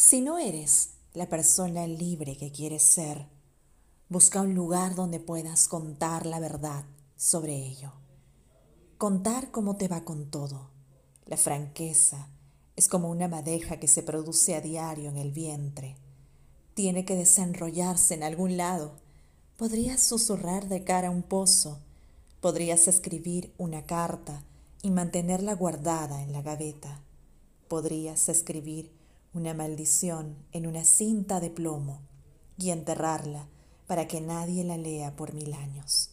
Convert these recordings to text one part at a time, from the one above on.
Si no eres la persona libre que quieres ser, busca un lugar donde puedas contar la verdad sobre ello. Contar cómo te va con todo. La franqueza es como una madeja que se produce a diario en el vientre. Tiene que desenrollarse en algún lado. Podrías susurrar de cara a un pozo. Podrías escribir una carta y mantenerla guardada en la gaveta. Podrías escribir una maldición en una cinta de plomo y enterrarla para que nadie la lea por mil años.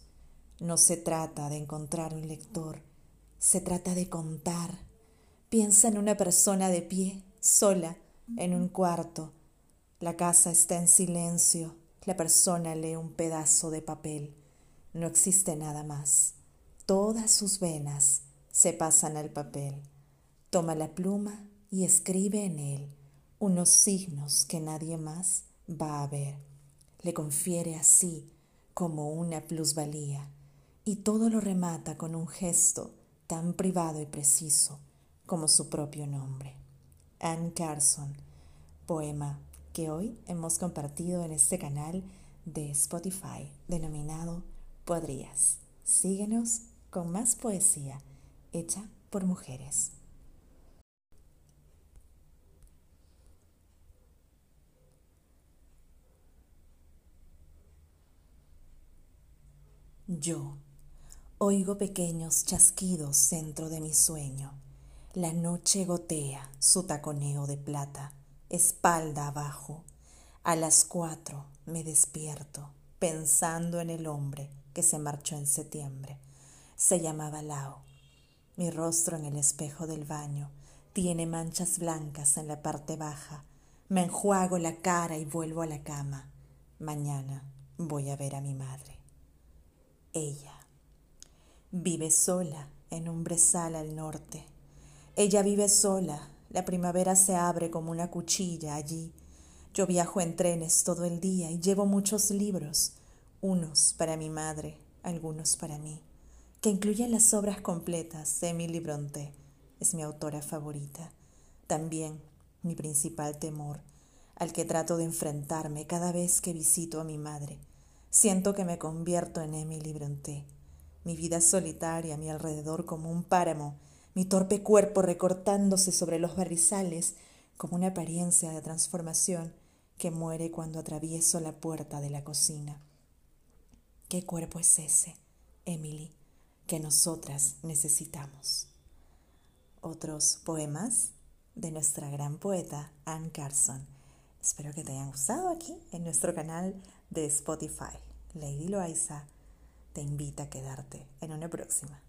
No se trata de encontrar un lector, se trata de contar. Piensa en una persona de pie, sola, en un cuarto. La casa está en silencio, la persona lee un pedazo de papel. No existe nada más. Todas sus venas se pasan al papel. Toma la pluma y escribe en él unos signos que nadie más va a ver. Le confiere así como una plusvalía y todo lo remata con un gesto tan privado y preciso como su propio nombre. Anne Carson, poema que hoy hemos compartido en este canal de Spotify denominado Podrías. Síguenos con más poesía hecha por mujeres. Yo oigo pequeños chasquidos dentro de mi sueño. La noche gotea su taconeo de plata, espalda abajo. A las cuatro me despierto pensando en el hombre que se marchó en septiembre. Se llamaba Lao. Mi rostro en el espejo del baño tiene manchas blancas en la parte baja. Me enjuago la cara y vuelvo a la cama. Mañana voy a ver a mi madre ella. Vive sola en un brezal al norte. Ella vive sola. La primavera se abre como una cuchilla allí. Yo viajo en trenes todo el día y llevo muchos libros, unos para mi madre, algunos para mí, que incluyen las obras completas de Emily Bronte. Es mi autora favorita. También mi principal temor, al que trato de enfrentarme cada vez que visito a mi madre Siento que me convierto en Emily Brontë. Mi vida solitaria a mi alrededor como un páramo, mi torpe cuerpo recortándose sobre los barrizales como una apariencia de transformación que muere cuando atravieso la puerta de la cocina. ¿Qué cuerpo es ese, Emily, que nosotras necesitamos? Otros poemas de nuestra gran poeta Anne Carson. Espero que te hayan gustado aquí en nuestro canal de Spotify. Lady Loaiza te invita a quedarte en una próxima.